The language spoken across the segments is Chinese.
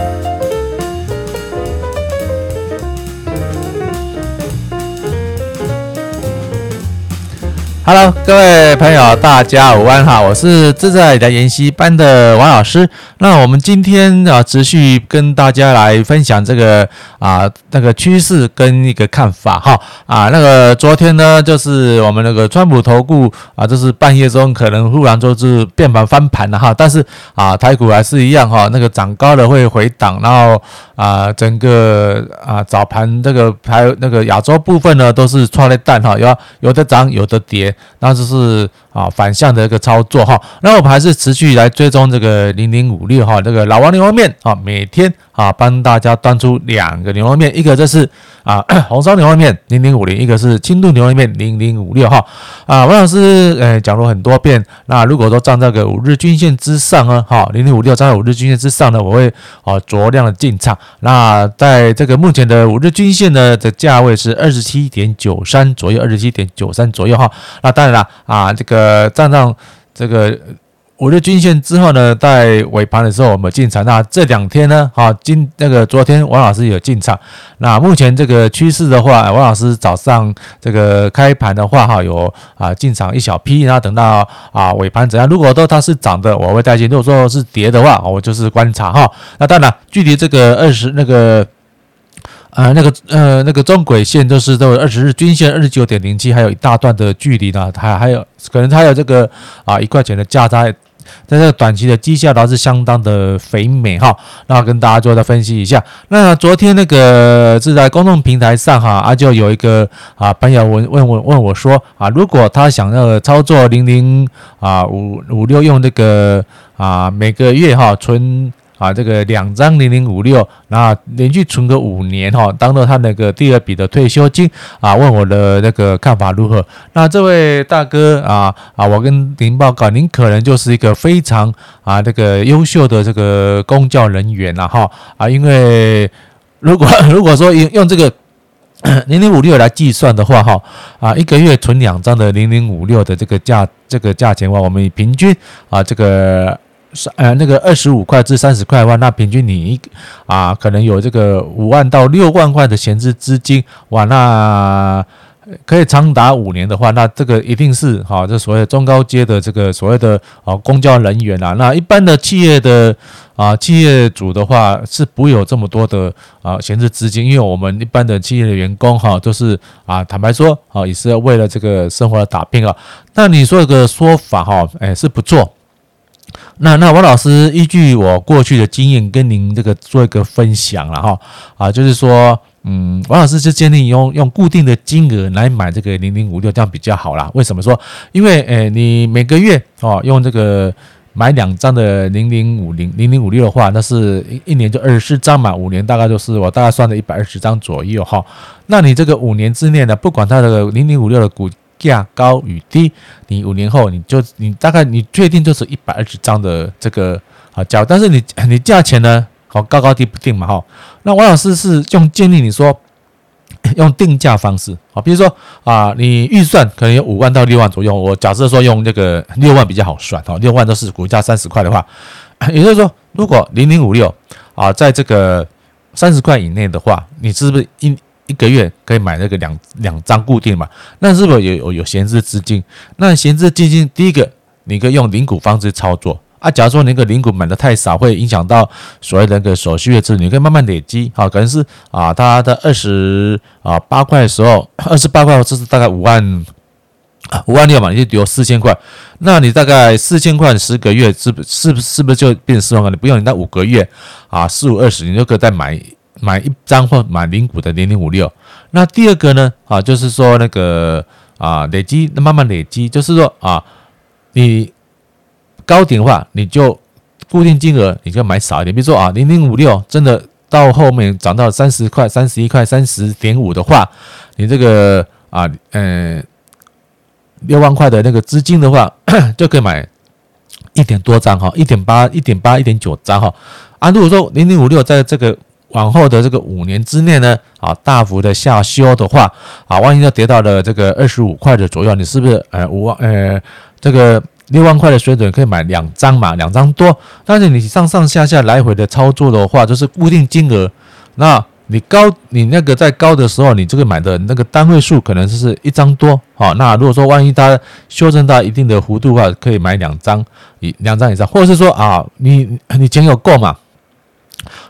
Bye. Hello，各位朋友，大家午安哈！我是自在的研习班的王老师。那我们今天啊，持续跟大家来分享这个啊那个趋势跟一个看法哈啊。那个昨天呢，就是我们那个川普投顾啊，就是半夜中可能忽然就是变盘翻盘了哈。但是啊，台股还是一样哈，那个涨高了会回档，然后啊，整个啊早盘这个还有那个亚洲部分呢，都是创了蛋哈，有有的涨，有的跌。那就是啊反向的一个操作哈，那我们还是持续来追踪这个零零五六哈，这个老王牛肉面啊，每天啊帮大家端出两个牛肉面，一个就是啊红烧牛肉面零零五零，一个是轻度牛肉面零零五六哈啊，王老师诶讲了很多遍，那如果说站在个五日均线之上呢，哈零零五六站在五日均线之上呢，我会啊酌量的进场。那在这个目前的五日均线呢的价位是二十七点九三左右，二十七点九三左右哈，那当然了啊这个。呃，站上这个五日均线之后呢，在尾盘的时候我们进场。那这两天呢，哈，今那个昨天王老师有进场。那目前这个趋势的话，王老师早上这个开盘的话，哈，有啊进场一小批，然后等到啊尾盘怎样？如果说它是涨的，我会带进；如果说是跌的话，我就是观察哈。那当然，距离这个二十那个。啊，那个呃，那个中轨线就是都二十日均线二十九点零七，还有一大段的距离呢。还还有可能它有这个啊一块钱的价差，在这个短期的绩效倒是相当的肥美哈。那跟大家做的分析一下。那昨天那个是在公众平台上哈，啊就有一个啊朋友问问我问我说啊，如果他想要操作零零啊五五六用这个啊每个月哈存。啊，这个两张零零五六，然后连续存个五年哈，当做他那个第二笔的退休金啊，问我的那个看法如何？那这位大哥啊啊，我跟您报告，您可能就是一个非常啊这个优秀的这个公教人员了哈啊，因为如果 如果说用用这个 零零五六来计算的话哈啊，一个月存两张的零零五六的这个价这个价钱的话，我们平均啊这个。是呃，那个二十五块至三十块的话，那平均你一啊，可能有这个五万到六万块的闲置资金，哇，那可以长达五年的话，那这个一定是哈，这所谓中高阶的这个所谓的啊公交人员啊，那一般的企业的啊企业主的话是不会有这么多的啊闲置资金，因为我们一般的企业的员工哈，都是啊坦白说啊，也是为了这个生活的打拼啊。那你说这个说法哈，哎是不错。那那王老师依据我过去的经验跟您这个做一个分享了哈啊，就是说，嗯，王老师是建议用用固定的金额来买这个零零五六，这样比较好啦。为什么说？因为诶，你每个月哦用这个买两张的零零五零零零五六的话，那是一一年就二十四张嘛，五年大概就是我大概算了一百二十张左右哈。那你这个五年之内呢，不管它的零零五六的股。价高与低，你五年后你就你大概你确定就是一百二十张的这个啊价，但是你你价钱呢好高高低不定嘛哈。那王老师是用建议你说 用定价方式啊，比如说啊你预算可能有五万到六万左右，我假设说用这个六万比较好算哈，六万都是股价三十块的话，也就是说如果零零五六啊在这个三十块以内的话，你是不是一？一个月可以买那个两两张固定嘛？那是不是有有有闲置资金？那闲置资金，第一个你可以用零股方式操作啊。假如说那个零股买的太少，会影响到所谓的那个手续费制，你可以慢慢累积。啊，可能是啊，它的二十啊八块的时候，二十八块，这是大概五万五万六嘛，你就有四千块。那你大概四千块十个月，是不是不是不是就变四万块？你不用你那五个月啊，四五二十，你就可以再买。买一张或买零股的零零五六，那第二个呢啊，就是说那个啊累积那，慢慢累积，就是说啊，你高点的话，你就固定金额，你就买少一点。比如说啊，零零五六真的到后面涨到三十块、三十一块、三十点五的话，你这个啊嗯六万块的那个资金的话，就可以买一点多张哈，一点八、一点八、一点九张哈。啊，如果说零零五六在这个往后的这个五年之内呢，啊，大幅的下修的话，啊，万一要跌到了这个二十五块的左右，你是不是呃五万呃这个六万块的水准可以买两张嘛，两张多。但是你上上下下来回的操作的话，就是固定金额。那你高，你那个在高的时候，你这个买的那个单位数可能就是一张多。好，那如果说万一它修正到一定的幅度的话，可以买两张，以两张以上，或者是说啊，你你钱有够嘛？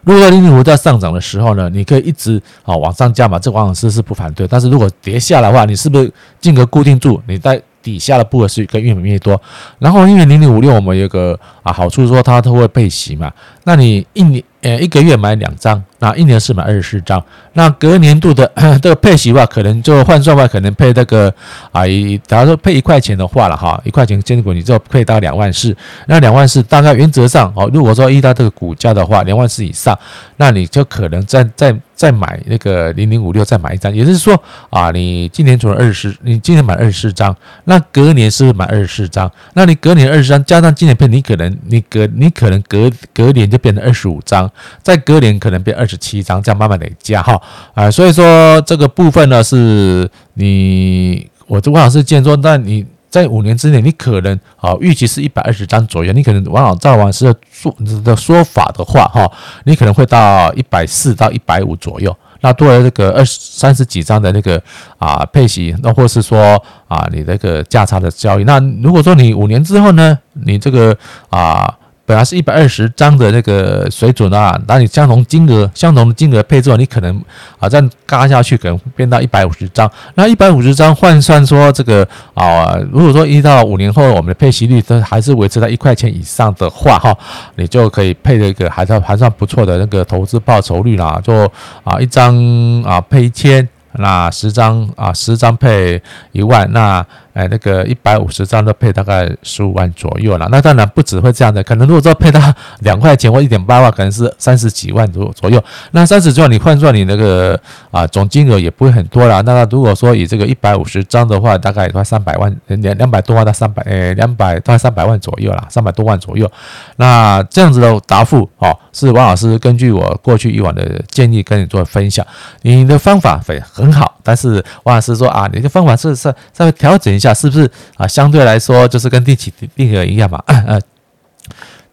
如果零零五在上涨的时候呢，你可以一直啊往上加嘛，这王老师是不反对。但是如果跌下来的话，你是不是间隔固定住？你在底下的部分是跟越买越多。然后因为零零五六我们有个啊好处说它都会配息嘛，那你一年呃一个月买两张。那一年是买二十四张，那隔年度的 这个配息的话，可能就换算的话，可能配那个啊，一假如说配一块钱的话了哈，一块钱坚果你就配到两万四，那两万四大概原则上哦，如果说遇到这个股价的话，两万四以上，那你就可能再再再买那个零零五六再买一张，也就是说啊，你今年存了二十，你今年买二十四张，那隔年是不是买二十四张？那你隔年二十张加上今年配，你可能你隔你可能隔隔年就变成二十五张，再隔年可能变二。十七张，这样慢慢累加哈啊，所以说这个部分呢，是你我这王老师建说，那你在五年之内，你可能啊预期是一百二十张左右，你可能王老赵王老师的说的说法的话哈，你可能会到一百四到一百五左右，那多了这个二十三十几张的那个啊配息，那或是说啊你那个价差的交易，那如果说你五年之后呢，你这个啊。本来是一百二十张的那个水准啊，那你相同金额、相同的金额配置，你可能啊这样嘎下去，可能变到一百五十张。那一百五十张换算说这个啊，如果说一到五年后我们的配息率都还是维持在一块钱以上的话，哈，你就可以配这个还算还算不错的那个投资报酬率啦，就啊一张啊配一千，那十张啊十张配一万，那。哎，那个一百五十张都配大概十五万左右了。那当然不只会这样的，可能如果说配到两块钱或一点八万，可能是三十几万左左右。那三十几万你换算你那个啊总金额也不会很多了。那如果说以这个一百五十张的话，大概也快三百万，两两百多万到三百，呃，两百大概三百万左右了，三百多万左右。那这样子的答复哦，是王老师根据我过去以往的建议跟你做分享。你的方法会很好，但是王老师说啊，你的方法是是稍微调整下。是不是啊？相对来说，就是跟定期定额一样嘛。呃，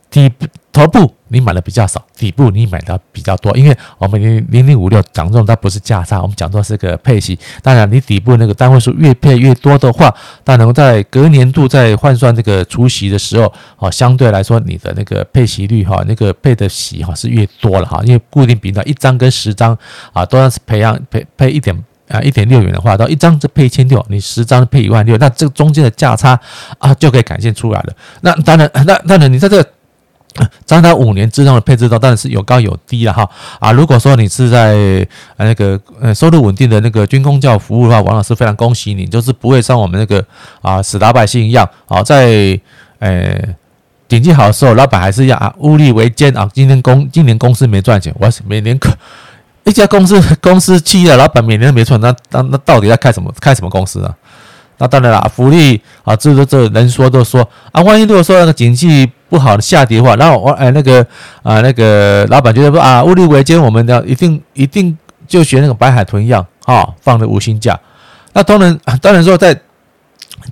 底头部你买的比较少，底部你买的比较多。因为我们零零零五六讲中它不是价差，我们讲到是个配息。当然，你底部那个单位数越配越多的话，但能在隔年度在换算这个除息的时候，哦，相对来说你的那个配息率哈，那个配的息哈是越多了哈。因为固定比例一张跟十张啊，都要是培养配配一点。啊，一点六元的话，到一张就配一千六，你十张配一万六，那这个中间的价差啊，就可以展现出来了。那当然，那当然，你在这个长达五年之中的配置到当然是有高有低了哈。啊，如果说你是在那个呃收入稳定的那个军工教服务的话，王老师非常恭喜你，就是不会像我们那个啊死老百姓一样啊，在呃经济好的时候，老板还是要啊物力维艰啊。今天公今年公司没赚钱，我每年可。一家公司公司企业的老板每年都没赚，那那那到底要开什么开什么公司啊？那当然了，福利啊，这这这人说都说啊，万一如果说那个景气不好的下跌的话，然后我哎那个啊那个老板觉得说啊，物力维艰，我们要一定一定就学那个白海豚一样啊，放的无薪假。那当然当然说在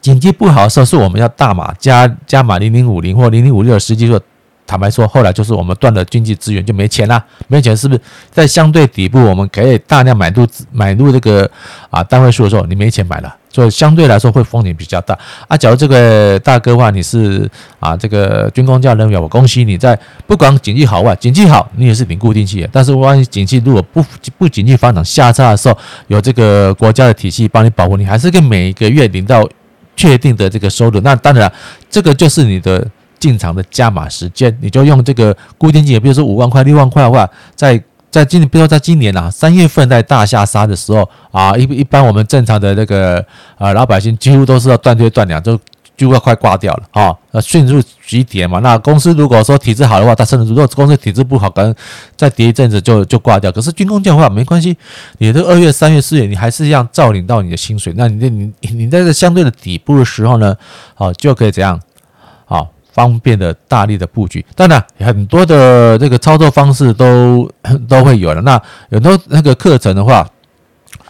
景气不好的时候，是我们要大码加加码零零五零或零零五六的，实际说。坦白说，后来就是我们断了经济资源，就没钱了。没钱是不是在相对底部，我们可以大量买入买入这个啊单位数的时候，你没钱买了，所以相对来说会风险比较大啊。假如这个大哥的话，你是啊这个军工教人员，我恭喜你在不管景气好坏，景气好你也是领固定期，但是万一景气如果不不景气发展下差的时候，有这个国家的体系帮你保护，你还是跟每一个月领到确定的这个收入。那当然，这个就是你的。进场的加码时间，你就用这个固定金额，比如说五万块、六万块的话，在在今年，比如说在今年啊，三月份在大下杀的时候啊，一一般我们正常的那个呃老百姓几乎都是要断腿断粮，就就要快挂掉了啊，迅速急跌嘛。那公司如果说体质好的话，它甚至如果公司体质不好，可能再跌一阵子就就挂掉。可是军公教的话没关系，你这二月、三月、四月，你还是一样照领到你的薪水。那你你你在这相对的底部的时候呢，好就可以怎样好。方便的大力的布局，当然很多的这个操作方式都都会有了。那很多那个课程的话，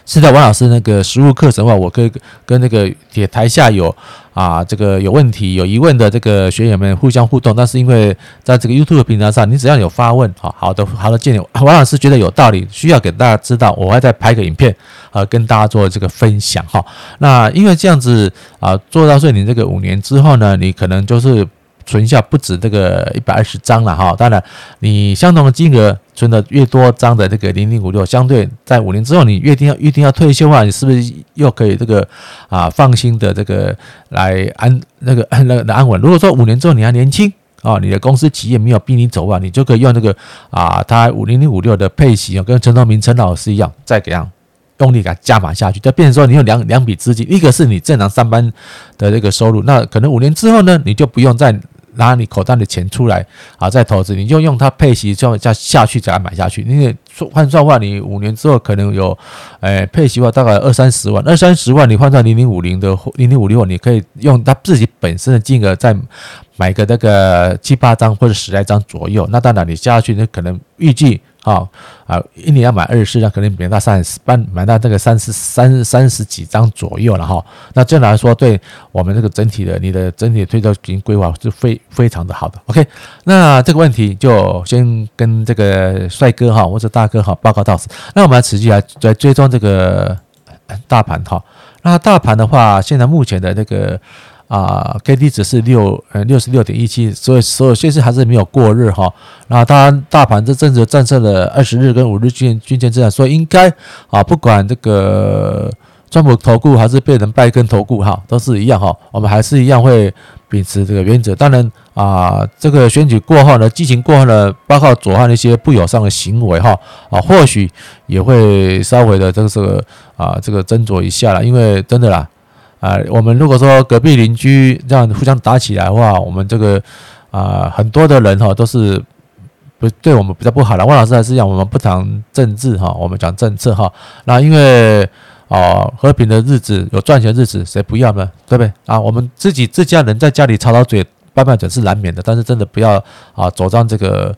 是在王老师那个实务课程的话，我可以跟那个也台下有啊这个有问题有疑问的这个学员们互相互动。但是因为在这个 YouTube 平台上，你只要有发问，好好的好的建议，王老师觉得有道理，需要给大家知道，我会再拍个影片，啊，跟大家做这个分享哈。那因为这样子啊，做到说你这个五年之后呢，你可能就是。存下不止这个一百二十张了哈，当然你相同的金额存的越多张的这个零零五六，相对在五年之后你约定要约定要退休的话，你是不是又可以这个啊放心的这个来安那个那个安稳？如果说五年之后你还年轻啊，你的公司企业没有逼你走啊，你就可以用这个啊，他五零零五六的配息啊，跟陈东明陈老师一样，再给样用力给它加码下去，就变成说你有两两笔资金，一个是你正常上班的这个收入，那可能五年之后呢，你就不用再。拿你口袋的钱出来啊，再投资，你就用它配息，这样再下去，再买下去。因为换算的话，你五年之后可能有，诶，配息的话大概二三十万，二三十万你换算零零五零的零零五六，你可以用它自己本身的金额再买个那个七八张或者十来张左右。那当然你下去，那可能预计。啊啊，一年要买二十四张，可能买到三十，半买到这个三十三三十几张左右了哈。那这样来说，对我们这个整体的你的整体的退休金规划是非非常的好的。OK，那这个问题就先跟这个帅哥哈或者大哥哈报告到此。那我们来持续来来追踪这个大盘哈。那大盘的话，现在目前的这个。啊，K D 值是六呃六十六点一七，所以所有现在还是没有过热哈。那当然，大盘这阵子战胜了二十日跟五日均均线之上，所以应该啊，不管这个川普投顾还是变成拜登投顾哈，都是一样哈。我们还是一样会秉持这个原则。当然啊，这个选举过后呢，激情过后呢，包括左岸的一些不友善的行为哈啊，或许也会稍微的这个这个啊这个斟酌一下了，因为真的啦。啊，我们如果说隔壁邻居这样互相打起来的话，我们这个啊很多的人哈都是不对我们比较不好的。汪老师还是讲我们不谈政治哈，我们讲政策哈。那因为啊和平的日子有赚钱日子，谁不要呢？对不对啊？我们自己自家人在家里吵吵嘴、拌拌嘴是难免的，但是真的不要啊走上这个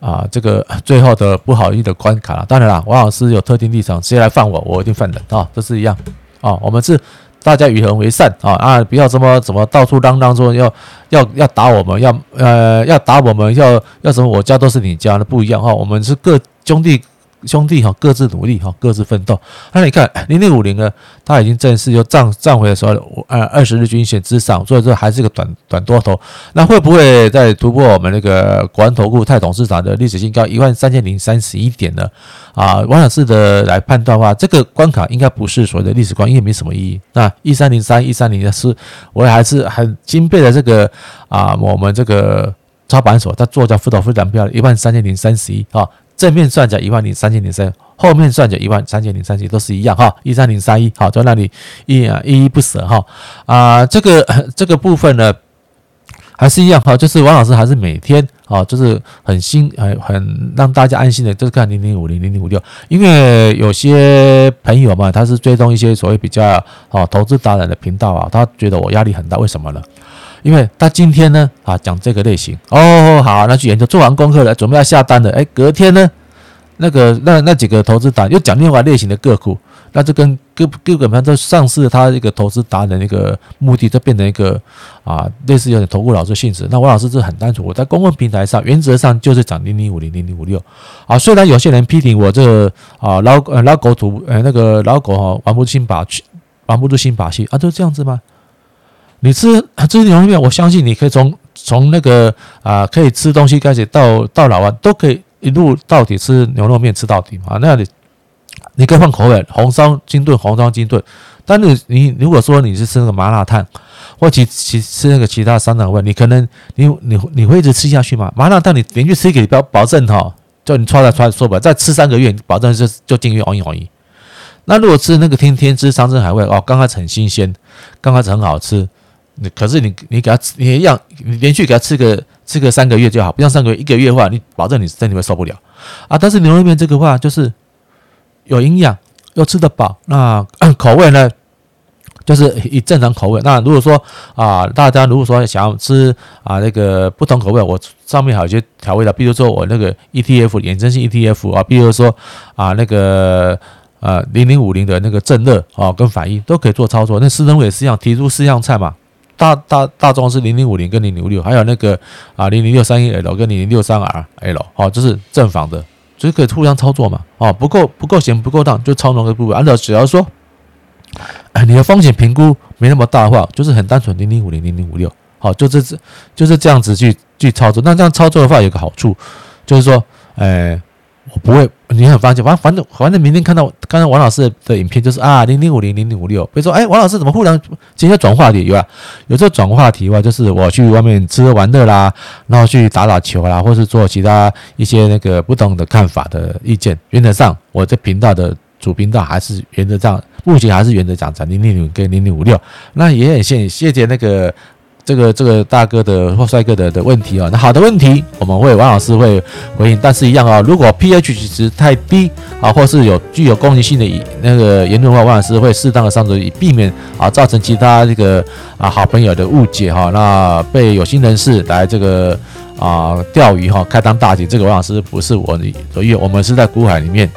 啊这个 最后的不好意的关卡了。当然了，王老师有特定立场，谁来犯我，我一定犯人啊，这是一样啊。我们是。大家与人为善啊啊！不要这么怎么到处嚷嚷说要要要打我们，要呃要打我们，要要什么？我家都是你家的，不一样哈。我们是各兄弟。兄弟哈，各自努力哈，各自奋斗。那你看零零五零呢，它已经正式又站站回来说呃二二十日均线之上，所以说还是个短短多头。那会不会再突破我们那个国安投顾泰董事长的历史新高一万三千零三十一点呢？啊，王老师的来判断的话，这个关卡应该不是所谓的历史关，因为没什么意义。那一三零三一三零四，我还是很钦佩的这个啊，我们这个操盘手，他做叫辅导非常漂亮，一万三千零三十一啊。正面算着一万零三千零三，后面算着一万三千零三十，都是一样哈，一三零三一，好，在那里依啊依依不舍哈啊，这个 这个部分呢，还是一样哈，就是王老师还是每天啊，就是很心很很让大家安心的，就是看零零五零零零五六，因为有些朋友嘛，他是追踪一些所谓比较啊投资达人的频道啊，他觉得我压力很大，为什么呢？因为他今天呢，啊，讲这个类型哦，好，那去研究，做完功课了，准备要下单了。哎，隔天呢，那个那那几个投资达又讲另外类型的个股，那就跟各各个盘都丧失了他一个投资达人的那个目的，就变成一个啊，类似有点投顾老师性质。那王老师是很单纯，我在公共平台上原则上就是讲零零五零零零五六啊。虽然有些人批评我这个啊老呃老狗图呃那个老狗哈玩不出新把玩不出新把戏啊，就这样子吗？你吃吃牛肉面，我相信你可以从从那个啊，可以吃东西开始到到老啊，都可以一路到底吃牛肉面吃到底嘛。那你你可以换口味，红烧清炖，红烧清炖。但你你如果说你是吃那个麻辣烫，或其其吃那个其他酸辣味，你可能你你你会一直吃下去吗？麻辣烫你连续吃一个保，保证哈，就你穿来穿说吧，再吃三个月，保证就就进入熬一熬一。那如果吃那个天天吃山珍海味哦，刚开始很新鲜，刚开始很好吃。你可是你你给他吃，你一样，你连续给他吃个吃个三个月就好，不像三个月一个月的话，你保证你身体会受不了啊。但是牛肉面这个话就是有营养又吃得饱，那口味呢就是以正常口味。那如果说啊，大家如果说想要吃啊那个不同口味，我上面还有些调味的，比如说我那个 ETF 衍生性 ETF 啊，比如说啊那个呃零零五零的那个正热啊跟反应都可以做操作。那施登辉也是一样，提出四样菜嘛，大大大众是零零五零跟零零五六，还有那个啊零零六三一 L 跟零零六三 R L，好，这是正房的，就是可以互相操作嘛，哦，不够不够闲不够当就操作个部位，按照只要说，你的风险评估没那么大的话，就是很单纯零零五零零零五六，好，就这就是这样子去去操作。那这样操作的话有个好处，就是说，哎。我不会，你很放心。反正反正反正明天看到刚才王老师的影片，就是啊零零五零零零五六。比如说，哎，王老师怎么忽然今天转话题？有啊，有这转话题的话，就是我去外面吃喝玩乐啦，然后去打打球啦，或是做其他一些那个不同的看法的意见。原则上，我这频道的主频道还是原则上，目前还是原则讲在零零五跟零零五六。那也很谢谢谢那个。这个这个大哥的或帅哥的的问题啊，那好的问题我们会王老师会回应，但是一样啊，如果 pH 值太低啊，或是有具有攻击性的那个言论的话，王老师会适当的上桌，以避免啊造成其他这个啊好朋友的误解哈，那被有心人士来这个啊钓鱼哈，开当大姐，这个王老师不是我的，所以我们是在股海里面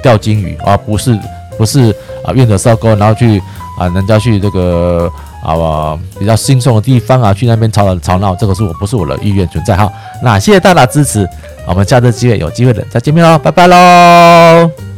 钓金鱼而不是不是啊愿者上钩，然后去啊人家去这个。啊，比较轻松的地方啊，去那边吵吵吵闹，这个是我不是我的意愿存在哈。那谢谢大家支持，我们下次机会有机会的再见面喽，拜拜喽。